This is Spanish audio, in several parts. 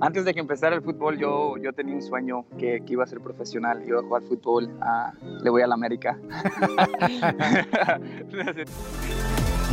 Antes de que empezara el fútbol, yo, yo tenía un sueño que, que iba a ser profesional. Iba a jugar fútbol. ah, le voy a la América.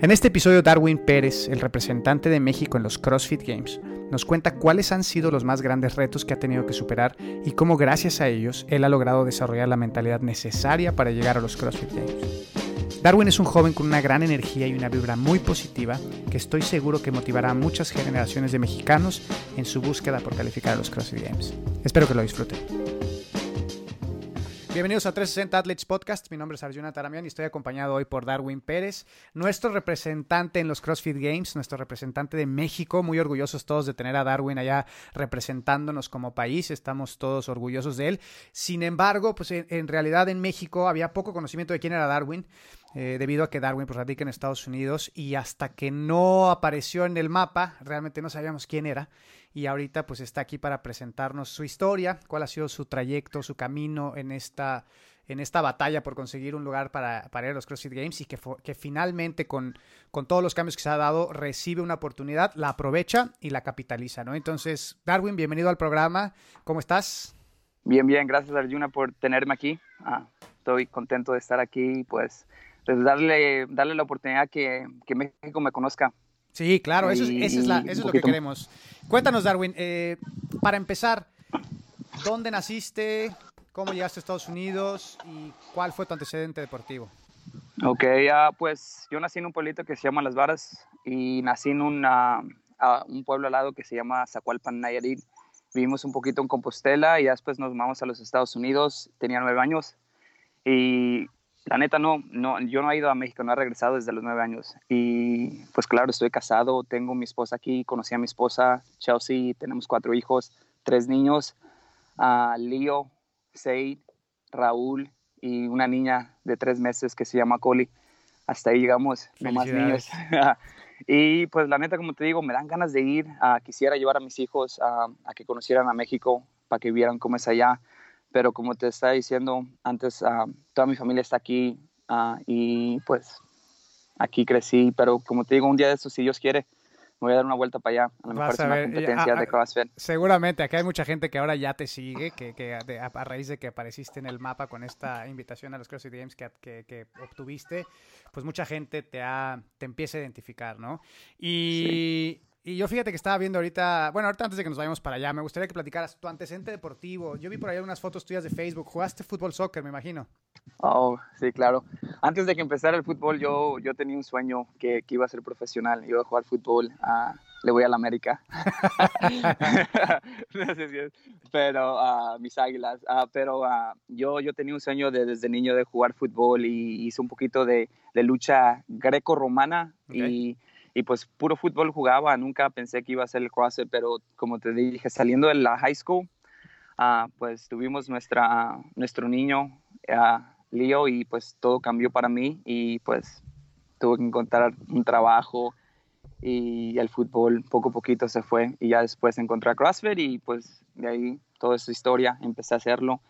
En este episodio, Darwin Pérez, el representante de México en los CrossFit Games, nos cuenta cuáles han sido los más grandes retos que ha tenido que superar y cómo gracias a ellos él ha logrado desarrollar la mentalidad necesaria para llegar a los CrossFit Games. Darwin es un joven con una gran energía y una vibra muy positiva que estoy seguro que motivará a muchas generaciones de mexicanos en su búsqueda por calificar a los CrossFit Games. Espero que lo disfruten. Bienvenidos a 360 Athletes Podcast. Mi nombre es Arjuna Taramian y estoy acompañado hoy por Darwin Pérez, nuestro representante en los CrossFit Games, nuestro representante de México. Muy orgullosos todos de tener a Darwin allá representándonos como país. Estamos todos orgullosos de él. Sin embargo, pues en, en realidad en México había poco conocimiento de quién era Darwin. Eh, debido a que Darwin pues, radica en Estados Unidos y hasta que no apareció en el mapa, realmente no sabíamos quién era. Y ahorita pues está aquí para presentarnos su historia, cuál ha sido su trayecto, su camino en esta, en esta batalla por conseguir un lugar para, para ir a los CrossFit Games y que, finalmente con, con todos los cambios que se ha dado recibe una oportunidad, la aprovecha y la capitaliza, ¿no? Entonces, Darwin, bienvenido al programa. ¿Cómo estás? Bien, bien. Gracias, Arjuna, por tenerme aquí. Ah, estoy contento de estar aquí y pues, pues darle, darle la oportunidad que, que México me conozca. Sí, claro, eso es, eso es, la, eso es lo que queremos. Cuéntanos, Darwin, eh, para empezar, ¿dónde naciste? ¿Cómo llegaste a Estados Unidos? ¿Y cuál fue tu antecedente deportivo? Ok, uh, pues yo nací en un pueblito que se llama Las Varas y nací en una, uh, un pueblo al lado que se llama Zacualpan, Nayarit. Vivimos un poquito en Compostela y después nos vamos a los Estados Unidos. Tenía nueve años y la neta no, no, yo no he ido a México, no he regresado desde los nueve años. Y pues claro, estoy casado, tengo mi esposa aquí, conocí a mi esposa Chelsea, tenemos cuatro hijos, tres niños, uh, Leo, Said, Raúl y una niña de tres meses que se llama Coli. Hasta ahí llegamos, no más niños. y pues la neta, como te digo, me dan ganas de ir. Uh, quisiera llevar a mis hijos uh, a que conocieran a México para que vieran cómo es allá pero como te estaba diciendo antes, uh, toda mi familia está aquí uh, y pues aquí crecí, pero como te digo, un día de estos, si Dios quiere, me voy a dar una vuelta para allá, a lo mejor es una competencia a, de CrossFit. Seguramente, acá hay mucha gente que ahora ya te sigue, que, que de, a, a, raíz de que apareciste en el mapa con esta invitación a los CrossFit Games que, que, que obtuviste, pues mucha gente te, ha, te empieza a identificar, ¿no? Y... Sí. Y yo fíjate que estaba viendo ahorita, bueno, ahorita antes de que nos vayamos para allá, me gustaría que platicaras tu antecedente deportivo. Yo vi por ahí unas fotos tuyas de Facebook. ¿Jugaste fútbol soccer, me imagino? Oh, sí, claro. Antes de que empezara el fútbol, yo, yo tenía un sueño que, que iba a ser profesional. Iba a jugar fútbol. Uh, le voy a la América. no sé si es, pero uh, mis águilas. Uh, pero yo, yo tenía un sueño de, desde niño de jugar fútbol y hice un poquito de, de lucha greco-romana. Okay. Y y pues puro fútbol jugaba, nunca pensé que iba a ser el CrossFit, pero como te dije, saliendo de la high school, uh, pues tuvimos nuestra, nuestro niño, uh, Leo, y pues todo cambió para mí y pues tuve que encontrar un trabajo y el fútbol poco a poquito se fue y ya después encontré a CrossFit y pues de ahí toda esa historia, empecé a hacerlo.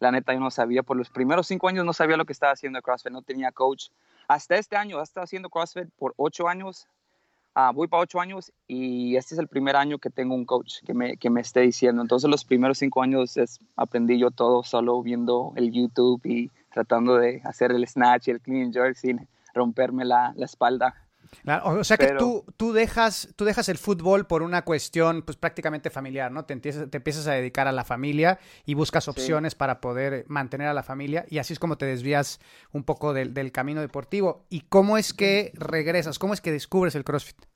La neta yo no sabía, por los primeros cinco años no sabía lo que estaba haciendo CrossFit, no tenía coach. Hasta este año, he estado haciendo CrossFit por ocho años, Uh, voy para ocho años y este es el primer año que tengo un coach que me, que me esté diciendo. Entonces los primeros cinco años es, aprendí yo todo solo viendo el YouTube y tratando de hacer el snatch y el clean jerk sin romperme la, la espalda. Claro, o sea que Pero, tú, tú, dejas, tú dejas el fútbol por una cuestión pues prácticamente familiar, ¿no? Te empiezas, te empiezas a dedicar a la familia y buscas opciones sí. para poder mantener a la familia y así es como te desvías un poco del, del camino deportivo. ¿Y cómo es que regresas? ¿Cómo es que descubres el CrossFit?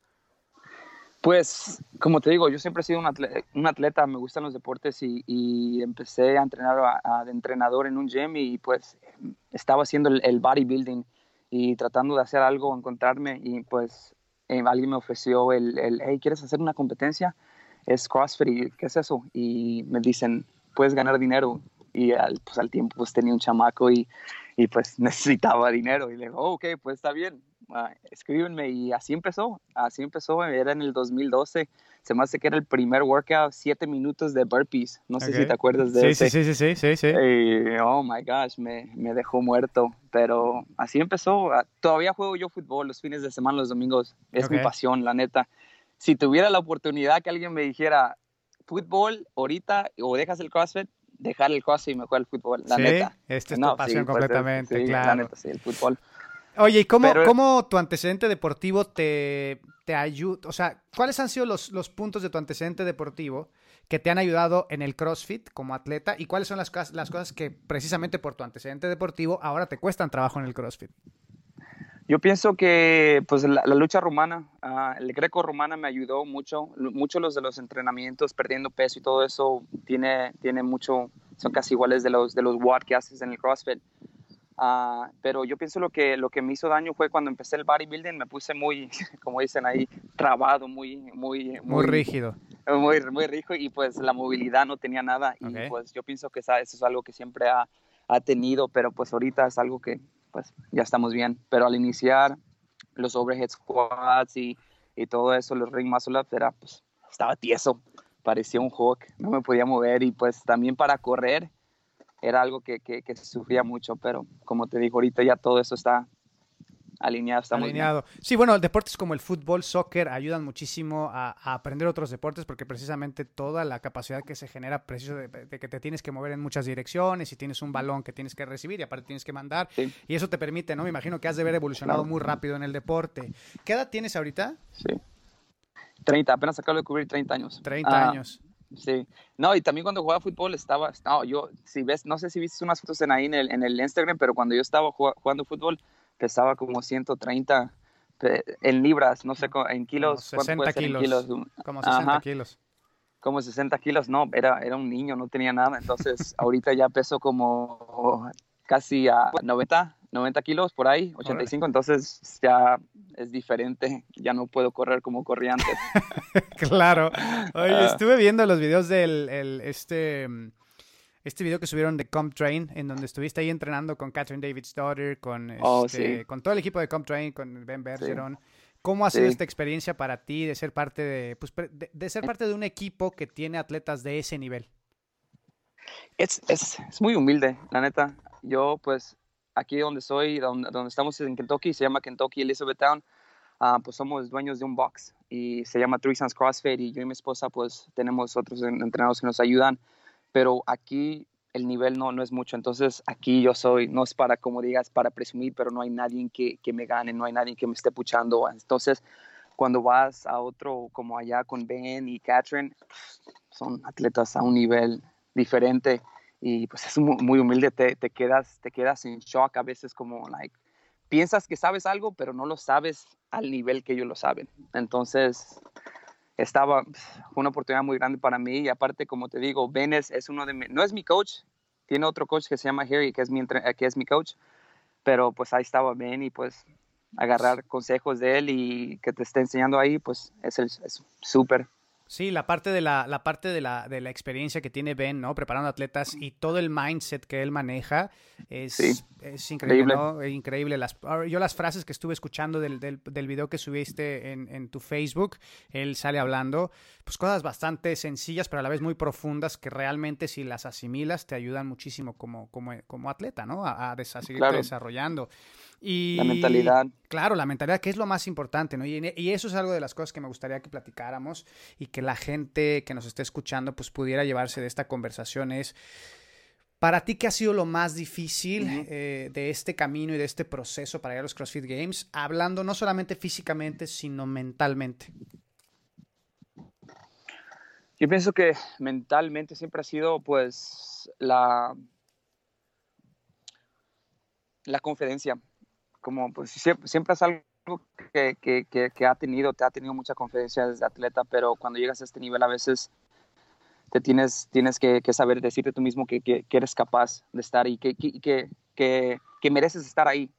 Pues, como te digo, yo siempre he sido un atleta, un atleta me gustan los deportes y, y empecé a entrenar a, a, de entrenador en un gym y pues estaba haciendo el, el bodybuilding y tratando de hacer algo, encontrarme y pues eh, alguien me ofreció el, el, hey, ¿quieres hacer una competencia? es CrossFit ¿qué es eso? Y me dicen, puedes ganar dinero. Y al, pues, al tiempo pues tenía un chamaco y, y pues necesitaba dinero. Y le digo, oh, ok, pues está bien, uh, escríbenme. Y así empezó, así empezó, era en el 2012. Se me hace que era el primer workout, siete minutos de burpees. No sé si te acuerdas de sí, ese. Sí, sí, sí, sí, sí. Y, oh my gosh, me, me, dejó muerto. Pero así empezó. Todavía juego yo fútbol los fines de semana, los domingos. Es okay. mi pasión, la neta. Si tuviera la oportunidad que alguien me dijera fútbol ahorita o dejas el CrossFit, dejar el CrossFit y me juega el fútbol, la sí, neta. Esta es no, tu pasión sí, pues, completamente, sí, claro. La neta, sí, el fútbol. Oye, ¿y cómo, Pero- cómo tu antecedente deportivo te, te ayuda? O sea, ¿cuáles han sido los, los puntos de tu antecedente deportivo que te han ayudado en el CrossFit como atleta? ¿Y cuáles son las, cosas- las cosas que precisamente por tu antecedente deportivo ahora te cuestan trabajo en el CrossFit? Yo pienso que pues la, la lucha romana, ah, el greco romana me ayudó mucho, muchos los de los entrenamientos, perdiendo peso y todo eso tiene, tiene mucho, son casi iguales de los de los WOD que haces en el CrossFit. Ah, pero yo pienso lo que lo que me hizo daño fue cuando empecé el bodybuilding, me puse muy, como dicen ahí, trabado, muy muy Muy rígido. muy, muy rico y pues la movilidad no tenía nada y Ok. pues yo pienso que eso es algo que siempre ha, ha tenido, pero pues ahorita es algo que pues ya estamos bien, pero al iniciar los overhead squats y, y todo eso, los ring muscle ups, era pues estaba tieso, parecía un hawk, no me podía mover y pues también para correr era algo que, que, que sufría mucho, pero como te digo ahorita ya todo eso está alineado, está muy bien. Alineado. Sí, bueno, deportes como el fútbol, soccer ayudan muchísimo a, a aprender otros deportes porque precisamente toda la capacidad que se genera preciso de, de que te tienes que mover en muchas direcciones y tienes un balón que tienes que recibir y aparte tienes que mandar Sí. y eso te permite, ¿no? Me imagino que has de haber evolucionado Claro. muy rápido en el deporte. ¿Qué edad tienes ahorita? Sí. 30, apenas acabo de cubrir 30 años. 30 Ah, años. Sí, no, y también cuando jugaba fútbol estaba, no, yo, si ves, no sé si viste unas fotos en ahí en el, en el Instagram, pero cuando yo estaba jugando, fútbol pesaba como 130 pe- en libras, no sé, en kilos, Como ¿cuánto puede 60 ser en kilos. kilos? Como 60 Ajá. kilos. Como 60 kilos, no, era, era un niño, no tenía nada, entonces ahorita ya peso como casi a 90, 90 kilos por ahí, 85, entonces ya es diferente, ya no puedo correr como corría antes. claro. Oye, Ah. estuve viendo los videos del el- este mm, este video que subieron de CompTrain en donde estuviste ahí entrenando con Catherine David's daughter, con Oh, este, sí. con todo el equipo de CompTrain, con Ben Bergeron. ¿Cómo ha sido Sí. esta experiencia para ti de ser parte de pues de, de ser parte de un equipo que tiene atletas de ese nivel? Es, es, es muy humilde, la neta. Yo, pues, aquí donde soy, donde, donde estamos en Kentucky, se llama Kentucky Elizabethtown, ah, pues somos dueños de un box y se llama Three Sons CrossFit y yo y mi esposa, pues, tenemos otros en- entrenadores que nos ayudan, pero aquí el nivel no, no es mucho, entonces aquí yo soy, no es para, como digas, para presumir, pero no hay nadie que, que me gane, no hay nadie que me esté puchando, entonces cuando vas a otro como allá con Ben y Catherine, son atletas a un nivel diferente y pues es mu- muy humilde, te, te, quedas, te quedas en shock a veces como, like, piensas que sabes algo, pero no lo sabes al nivel que ellos lo saben. Entonces, estaba, una oportunidad muy grande para mí y aparte, como te digo, Ben es, es uno de mi, no es mi coach, tiene otro coach que se llama Harry, que es mi, que es mi coach, pero pues ahí estaba Ben y pues agarrar consejos de él y que te esté enseñando ahí, pues es súper. Sí, la parte de la, la parte de la, de la experiencia que tiene Ben, ¿no? Preparando atletas y todo el mindset que él maneja es, Sí, es increíble, increíble. ¿no? Es increíble. Las, yo las frases que estuve escuchando del, del, del video que subiste en, en tu Facebook, él sale hablando, pues cosas bastante sencillas, pero a la vez muy profundas que realmente si las asimilas te ayudan muchísimo como, como, como atleta, ¿no? A, a, Claro. desarrollando. Y, La mentalidad. Claro, la mentalidad, que es lo más importante, ¿no? Y, y eso es algo de las cosas que me gustaría que platicáramos y que la gente que nos esté escuchando pues pudiera llevarse de esta conversación es, para ti, ¿qué ha sido lo más difícil eh, de este camino y de este proceso para ir a los CrossFit Games? Hablando no solamente físicamente, sino mentalmente. Yo pienso que mentalmente siempre ha sido pues la, la confidencia. Como pues siempre, siempre es algo que, que, que, que ha tenido, te ha tenido mucha confidencia desde atleta, pero cuando llegas a este nivel a veces te tienes, tienes que, saber decirte tú mismo que, eres capaz de estar y que, mereces estar ahí.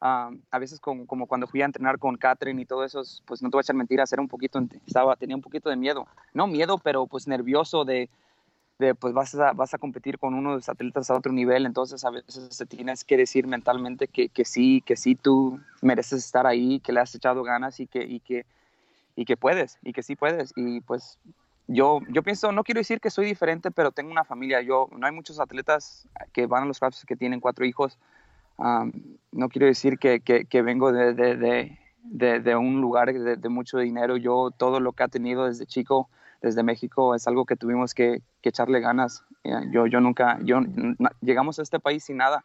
a veces como, como, cuando fui a entrenar con Catherine y todo eso, pues no te voy a echar mentiras, era un poquito, estaba, tenía un poquito de miedo. No miedo, pero pues nervioso de, de pues vas a, vas a competir con uno de los atletas a otro nivel, entonces a veces te tienes que decir mentalmente que, que sí, que sí tú mereces estar ahí, que le has echado ganas y que, y que, y que puedes, y que sí puedes. Y pues yo, yo pienso, no quiero decir que soy diferente, pero tengo una familia. Yo, no hay muchos atletas que van a los CrossFit que tienen cuatro hijos. no quiero decir que, que, vengo de, de, de, de, un lugar de, mucho dinero. Yo todo lo que he tenido desde chico, desde México, es algo que tuvimos que, que echarle ganas. Yo, yo nunca, yo, llegamos a este país sin nada.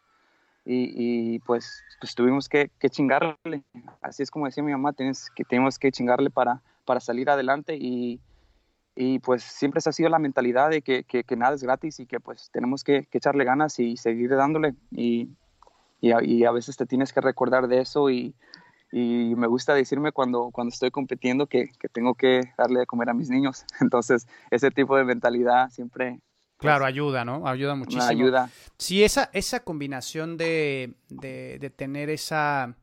Y, y pues, pues, tuvimos que, que, chingarle. Así es como decía mi mamá, tienes, que tenemos que chingarle para, para salir adelante y, y pues siempre esa ha sido la mentalidad de que, que, nada es gratis y que pues tenemos que, que echarle ganas y seguir dándole y, y, a, y, a, veces te tienes que recordar de eso y, y me gusta decirme cuando, cuando estoy compitiendo que, que, tengo que darle de comer a mis niños. Entonces ese tipo de mentalidad siempre... Pues, claro, ayuda, ¿no? Ayuda muchísimo. Ayuda. Sí, esa, esa combinación de, de, de tener esa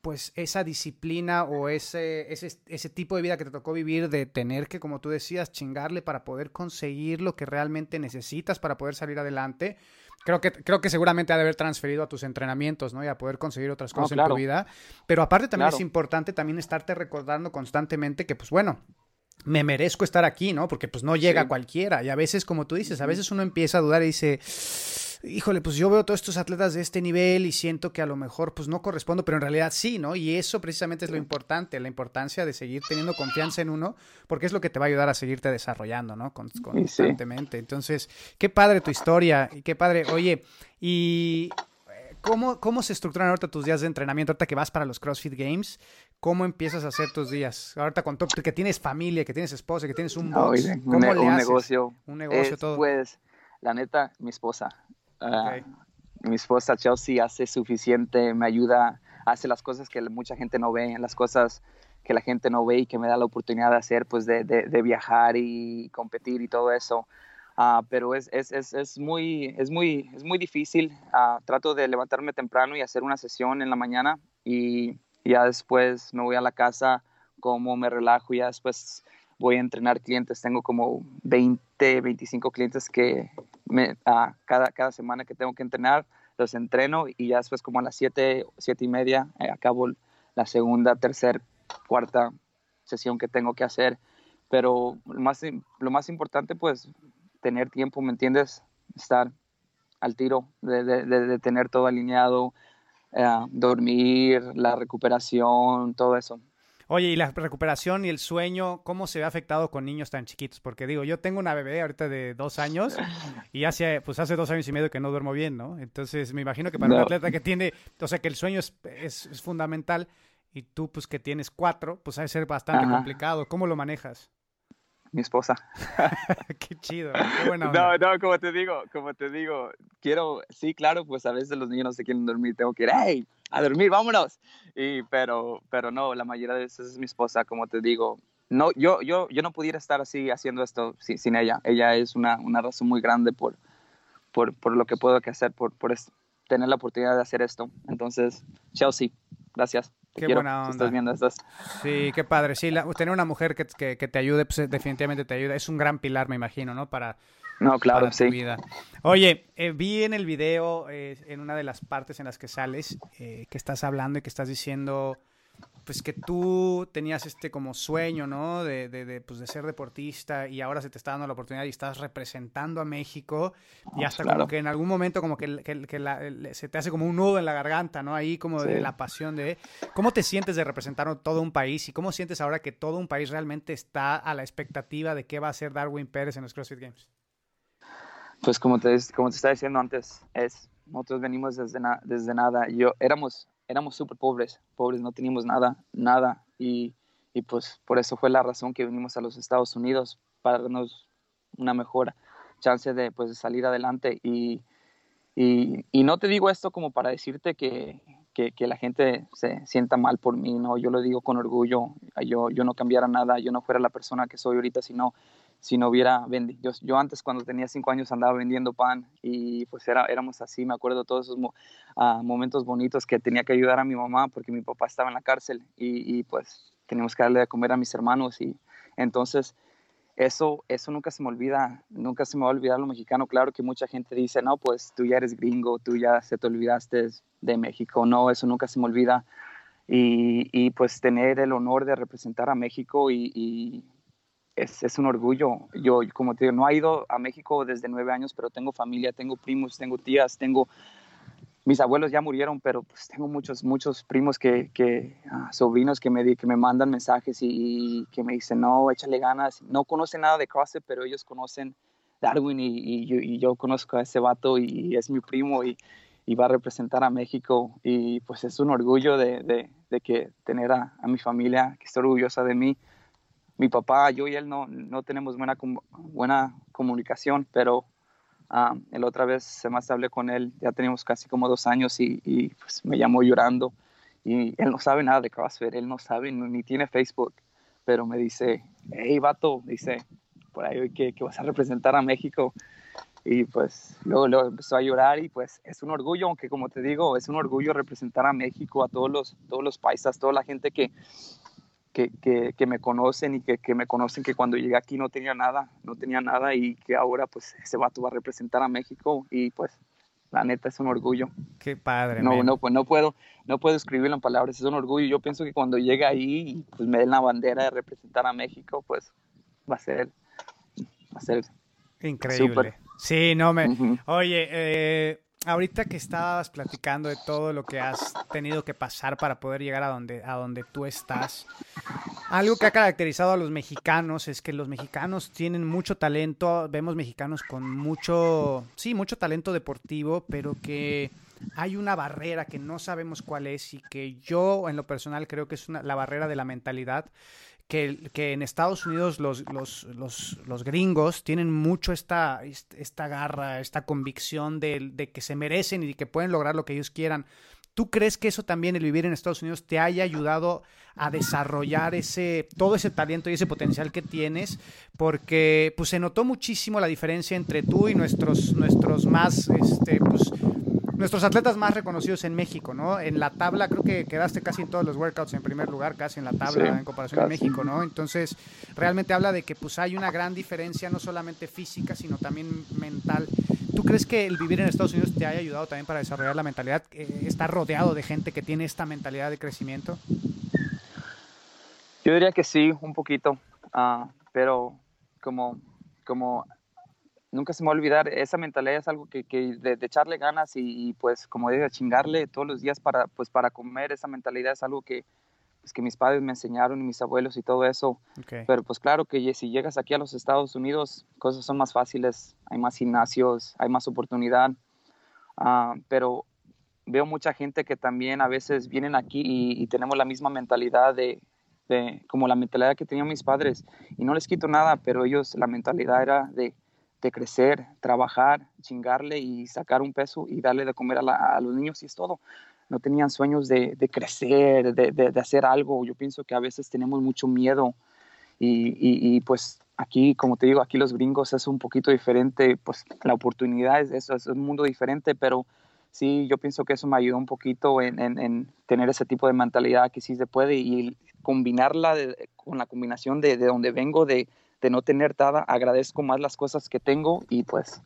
pues esa disciplina o ese, ese, ese, tipo de vida que te tocó vivir de tener que, como tú decías, chingarle para poder conseguir lo que realmente necesitas para poder salir adelante. Creo que, creo que seguramente ha de haber transferido a tus entrenamientos, ¿no? Y a poder conseguir otras cosas en tu vida. Pero aparte también es importante también estarte recordando constantemente que, pues bueno, me merezco estar aquí, ¿no? Porque pues no llega cualquiera. Y a veces, como tú dices, a veces uno empieza a dudar y dice, híjole, pues yo veo todos estos atletas de este nivel y siento que a lo mejor pues no correspondo, pero en realidad sí, ¿no? Y eso precisamente es lo importante, la importancia de seguir teniendo confianza en uno, porque es lo que te va a ayudar a seguirte desarrollando, ¿no? constantemente. Entonces, qué padre tu historia y qué padre, oye, y eh, ¿Cómo, ¿Cómo se estructuran ahorita tus días de entrenamiento? Ahorita que vas para los CrossFit Games, ¿cómo empiezas a hacer tus días? Ahorita con todo, que tienes familia, que tienes esposa, que tienes un box, ¿cómo un, le negocio. Un negocio, todo. Pues, la neta, mi esposa. Ah, mi esposa Chelsea hace suficiente, me ayuda, hace las cosas que mucha gente no ve, las cosas que la gente no ve y que me da la oportunidad de hacer, pues de, de, viajar y competir y todo eso. Uh, pero es, es, es, es, muy, es, muy, es muy difícil. Uh, trato de levantarme temprano y hacer una sesión en la mañana y, ya después me voy a la casa, como me relajo y ya después voy a entrenar clientes. Tengo como 20, 25 clientes que cada, cada semana que tengo que entrenar, los entreno y ya después como a las 7, 7 y media eh, acabo la segunda, tercera, cuarta sesión que tengo que hacer. Pero lo más, lo más importante, pues, tener tiempo, ¿me entiendes? Estar al tiro, de tener todo alineado, eh, dormir, la recuperación, todo eso. Oye, y la recuperación y el sueño, ¿cómo se ve afectado con niños tan chiquitos? Porque digo, yo tengo una bebé ahorita de dos años y hace, pues hace dos años y medio que no duermo bien, ¿no? Entonces me imagino que para un atleta que tiene, o sea, que el sueño es, es, fundamental y tú pues que tienes cuatro, pues ha de ser bastante complicado. ¿Cómo lo manejas? mi esposa. qué chido, qué buena onda. No, no, como te digo, como te digo, quiero, sí, claro, pues a veces los niños no se quieren dormir, tengo que ir, hey, a dormir, vámonos. Y, pero, pero no, la mayoría de veces es mi esposa, como te digo. No, yo, yo, yo no pudiera estar así haciendo esto sin, sin ella. Ella es una, una, razón muy grande por, por, por lo que puedo hacer, por, por tener la oportunidad de hacer esto. Entonces, Chelsea, gracias. Qué buena onda. estás viendo Sí, qué padre. Sí, tener una mujer que, que, que, te ayude, pues definitivamente te ayuda. Es un gran pilar, me imagino, ¿no? Para, no, claro, sí. vida. Oye, eh, vi en el video, eh, en una de las partes en las que sales, eh, que estás hablando y que estás diciendo pues que tú tenías este como sueño, ¿no? De, de, de, pues de ser deportista y ahora se te está dando la oportunidad y estás representando a México y hasta como que en algún momento como que, que, se te hace como un nudo en la garganta, ¿no? Ahí como de la pasión de... ¿Cómo te sientes de representar todo un país y cómo sientes ahora que todo un país realmente está a la expectativa de qué va a hacer Darwin Pérez en los CrossFit Games? Pues como te, como te estaba diciendo antes, es, nosotros venimos desde, desde nada. Yo éramos éramos súper pobres, pobres, no teníamos nada, nada. Y, y, pues por eso fue la razón que vinimos a los Estados Unidos, para darnos una mejor chance de, pues, de salir adelante. Y, y, no te digo esto como para decirte que, que, que, la gente se sienta mal por mí, no, yo lo digo con orgullo, yo, yo no cambiara nada, yo no fuera la persona que soy ahorita, sino si no hubiera vendido. Yo, antes cuando tenía cinco años andaba vendiendo pan y pues era, éramos así, me acuerdo todos esos ah, momentos bonitos que tenía que ayudar a mi mamá porque mi papá estaba en la cárcel y, y pues teníamos que darle de comer a mis hermanos y entonces eso, eso nunca se me olvida, nunca se me va a olvidar lo mexicano. Claro que mucha gente dice, no, pues tú ya eres gringo, tú ya se te olvidaste de México. No, eso nunca se me olvida. Y, y pues tener el honor de representar a México y, es, es, un orgullo. Yo, como te digo, no he ido a México desde nueve años, pero tengo familia, tengo primos, tengo tías, tengo mis abuelos ya murieron, pero pues tengo muchos, muchos primos que, que ah, sobrinos que me, que me mandan mensajes y, que me dicen, no, échale ganas. No conocen nada de CrossFit, pero ellos conocen Darwin y, yo, conozco a ese vato y es mi primo y, va a representar a México. Y pues es un orgullo de, de, de que tener a, a, mi familia que está orgullosa de mí. Mi papá, yo y él no, no tenemos buena, buena comunicación, pero Ah, la otra vez se más hablé con él, ya teníamos casi como dos años y, pues, me llamó llorando. Y él no sabe nada de CrossFit, él no sabe ni tiene Facebook, pero me dice, hey vato, dice, por ahí que, que vas a representar a México. Y pues luego, luego, empezó a llorar y pues es un orgullo, aunque como te digo, es un orgullo representar a México, a todos los, todos los paisas, toda la gente que, que, que, me conocen y que, que, me conocen que cuando llegué aquí no tenía nada, no tenía nada y que ahora pues ese vato va a representar a México y pues la neta es un orgullo. Qué padre. No, no, pues no puedo, no puedo escribirlo en palabras, es un orgullo. Yo pienso que cuando llegue ahí y pues me den la bandera de representar a México, pues va a ser, va a ser increíble. Sí, no me. Oye, eh, ahorita que estabas platicando de todo lo que has tenido que pasar para poder llegar a donde, a donde tú estás, algo que ha caracterizado a los mexicanos es que los mexicanos tienen mucho talento, vemos mexicanos con mucho, sí, mucho talento deportivo, pero que hay una barrera que no sabemos cuál es y que yo en lo personal creo que es una, la barrera de la mentalidad que, que en Estados Unidos los, los, los, los, gringos tienen mucho esta, esta garra, esta convicción de, de que se merecen y que pueden lograr lo que ellos quieran. ¿Tú crees que eso también, el vivir en Estados Unidos, te haya ayudado a desarrollar ese, todo ese talento y ese potencial que tienes? Porque pues, se notó muchísimo la diferencia entre tú y nuestros, nuestros más, este, pues, nuestros atletas más reconocidos en México, ¿no? En la tabla, creo que quedaste casi en todos los workouts en primer lugar, casi en la tabla en comparación a México, ¿no? Entonces, realmente habla de que pues hay una gran diferencia, no solamente física, sino también mental. ¿Tú crees que el vivir en Estados Unidos te haya ayudado también para desarrollar la mentalidad? Eh, ¿Estar rodeado de gente que tiene esta mentalidad de crecimiento? Yo diría que sí, un poquito, ah, pero como, como nunca se me va a olvidar, esa mentalidad es algo que, que de, echarle ganas y, pues como digo, chingarle todos los días para, pues, para comer, esa mentalidad es algo que, pues, que mis padres me enseñaron y mis abuelos y todo eso. Pero pues claro que si llegas aquí a los Estados Unidos, cosas son más fáciles, hay más gimnasios, hay más oportunidad, uh, pero veo mucha gente que también a veces vienen aquí y, y tenemos la misma mentalidad de, de, como la mentalidad que tenían mis padres. Y no les quito nada, pero ellos, la mentalidad era de de crecer, trabajar, chingarle y sacar un peso y darle de comer a, los niños y es todo. No tenían sueños de, crecer, de, hacer algo. Yo pienso que a veces tenemos mucho miedo y, pues aquí, como te digo, aquí los gringos es un poquito diferente, pues la oportunidad es eso, es un mundo diferente, pero sí, yo pienso que eso me ayudó un poquito en, tener ese tipo de mentalidad que sí se puede y combinarla con la combinación de, de donde vengo, de, de no tener nada, agradezco más las cosas que tengo y pues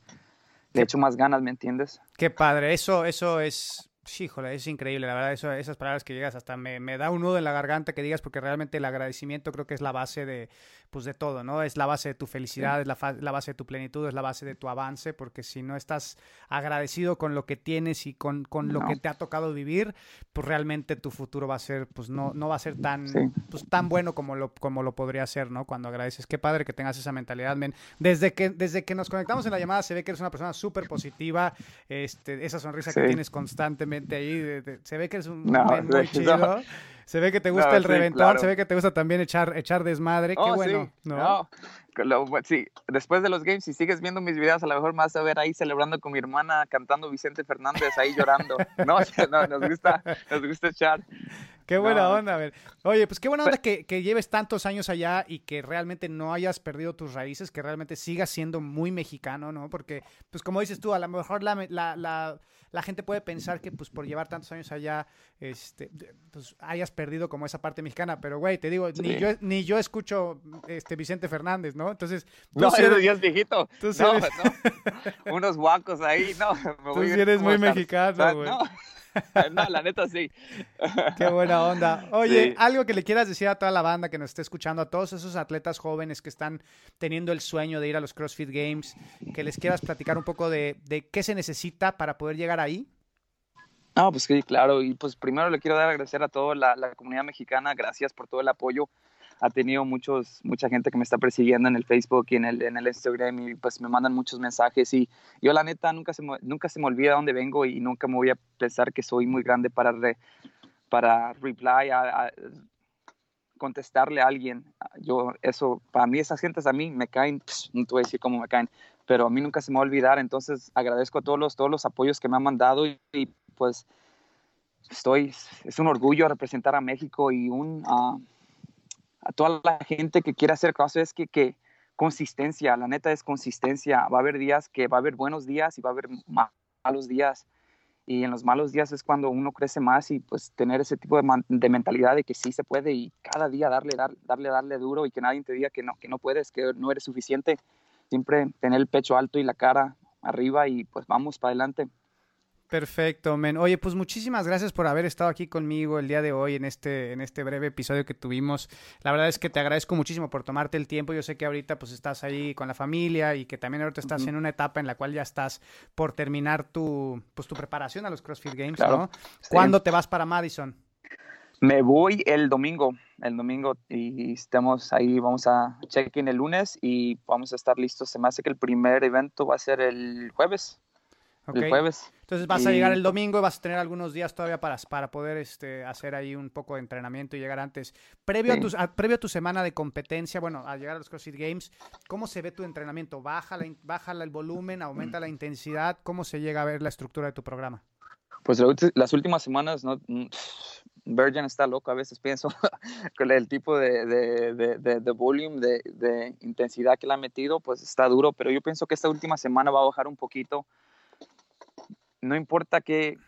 le echo más ganas, ¿me entiendes? Qué padre, eso, eso es, híjole, es increíble, la verdad, eso, esas palabras que llegas hasta me, me da un nudo en la garganta que digas porque realmente el agradecimiento creo que es la base de, pues de todo, ¿no? Es la base de tu felicidad, es la, base de tu plenitud, es la base de tu avance, porque si no estás agradecido con lo que tienes y con, con lo que te ha tocado vivir, pues realmente tu futuro va a ser, pues no, no va a ser tan, pues, tan bueno como lo, como lo podría ser, ¿no? Cuando agradeces. Qué padre que tengas esa mentalidad, men. Desde que, desde que nos conectamos en la llamada se ve que eres una persona súper positiva, este, esa sonrisa que tienes constantemente ahí, se ve que eres un muy chido. Se ve que te gusta el reventón, se ve que te gusta también echar, echar desmadre. Qué oh, bueno. Sí. ¿no? sí, después de los games, si sigues viendo mis videos, a lo mejor me vas a ver ahí celebrando con mi hermana, cantando Vicente Fernández, ahí llorando. No, no nos gusta, nos gusta echar. qué buena onda, a ver. Oye, pues qué buena onda que, que, lleves tantos años allá y que realmente no hayas perdido tus raíces, que realmente sigas siendo muy mexicano, ¿no? Porque, pues como dices tú, a lo mejor la, la, la, la gente puede pensar que, pues por llevar tantos años allá, este, pues hayas perdido como esa parte mexicana, pero güey, te digo, ni, yo, ni yo escucho este Vicente Fernández, ¿no? Entonces, tú no, sí eres, viejito. Tú no, unos guacos ahí, no. Me tú sí eres muy mexicano, güey. No, la neta sí. Qué buena onda. Oye, algo que le quieras decir a toda la banda que nos esté escuchando, a todos esos atletas jóvenes que están teniendo el sueño de ir a los CrossFit Games, que les quieras platicar un poco de, de qué se necesita para poder llegar ahí. No, pues sí, claro. Y pues primero le quiero dar agradecer a toda la, comunidad mexicana. Gracias por todo el apoyo ha tenido muchos, mucha gente que me está persiguiendo en el Facebook y en el, en el Instagram y pues me mandan muchos mensajes y yo la neta nunca se, nunca se me olvida dónde vengo y nunca me voy a pensar que soy muy grande para, para reply, a, contestarle a alguien. Yo, eso, para mí esas gentes a mí me caen, no te voy a decir cómo me caen, pero a mí nunca se me va a olvidar, entonces agradezco a todos los, todos los apoyos que me han mandado y, pues estoy, es un orgullo representar a México y un... A toda la gente que quiere hacer cosas es que, consistencia, la neta es consistencia. Va a haber días que va a haber buenos días y va a haber malos días. Y en los malos días es cuando uno crece más y pues tener ese tipo de, de mentalidad de que sí se puede y cada día darle, darle, darle duro y que nadie te diga que no, que no puedes, que no eres suficiente. Siempre tener el pecho alto y la cara arriba y pues vamos para adelante. Perfecto, men. Oye, pues muchísimas gracias por haber estado aquí conmigo el día de hoy en este, en este breve episodio que tuvimos. La verdad es que te agradezco muchísimo por tomarte el tiempo. Yo sé que ahorita pues estás ahí con la familia y que también ahorita estás en una etapa en la cual ya estás por terminar tu, pues, tu preparación a los CrossFit Games, ¿no? ¿Cuándo te vas para Madison? Me voy el domingo, el domingo y estamos ahí, vamos a check-in el lunes y vamos a estar listos. Se me hace que el primer evento va a ser el jueves. El jueves. Entonces vas a llegar el domingo y vas a tener algunos días todavía para, para poder este, hacer ahí un poco de entrenamiento y llegar antes. Previo, a tu, previo a tu semana de competencia, bueno, al llegar a los CrossFit Games, ¿cómo se ve tu entrenamiento? ¿Baja, la, baja el volumen? ¿Aumenta la intensidad? ¿Cómo se llega a ver la estructura de tu programa? Pues las últimas semanas, ¿no? Mm, Virgin está loco, a veces pienso, con el tipo de, de, de, de volumen, de, intensidad que le ha metido, pues está duro, pero yo pienso que esta última semana va a bajar un poquito no importa que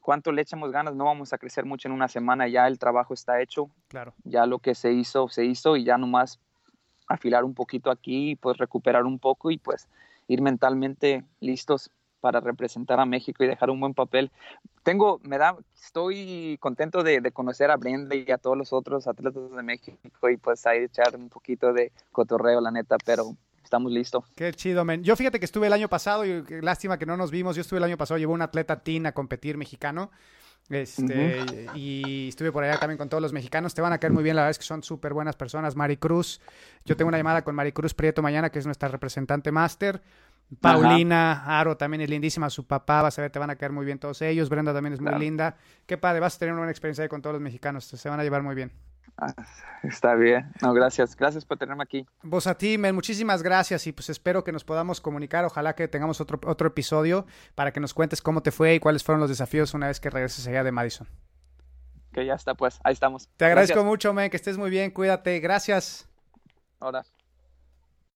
cuánto le echamos ganas, no vamos a crecer mucho en una semana, ya el trabajo está hecho, claro. ya lo que se hizo, se hizo y ya nomás afilar un poquito aquí, pues recuperar un poco y pues ir mentalmente listos para representar a México y dejar un buen papel. Tengo, me da, estoy contento de, de, conocer a Brenda y a todos los otros atletas de México y pues ahí echar un poquito de cotorreo, la neta, pero estamos listos. Qué chido, men. Yo fíjate que estuve el año pasado y lástima que no nos vimos. Yo estuve el año pasado, llevó un atleta teen a competir mexicano. Este, Y estuve por allá también con todos los mexicanos. Te van a caer muy bien, la verdad es que son súper buenas personas. Maricruz, yo tengo una llamada con Maricruz Prieto mañana, que es nuestra representante máster. Paulina Aro también es lindísima, su papá, vas a ver, te van a caer muy bien todos ellos. Brenda también es muy linda. Qué padre, vas a tener una buena experiencia ahí con todos los mexicanos, se van a llevar muy bien. Ah, está bien. No, gracias. Gracias por tenerme aquí. Vos a ti, men, muchísimas gracias y pues espero que nos podamos comunicar. Ojalá que tengamos otro, otro episodio para que nos cuentes cómo te fue y cuáles fueron los desafíos una vez que regreses allá de Madison. Que ya está, pues. Ahí estamos. Te agradezco mucho, men. Que estés muy bien. Cuídate. Gracias. Ahora.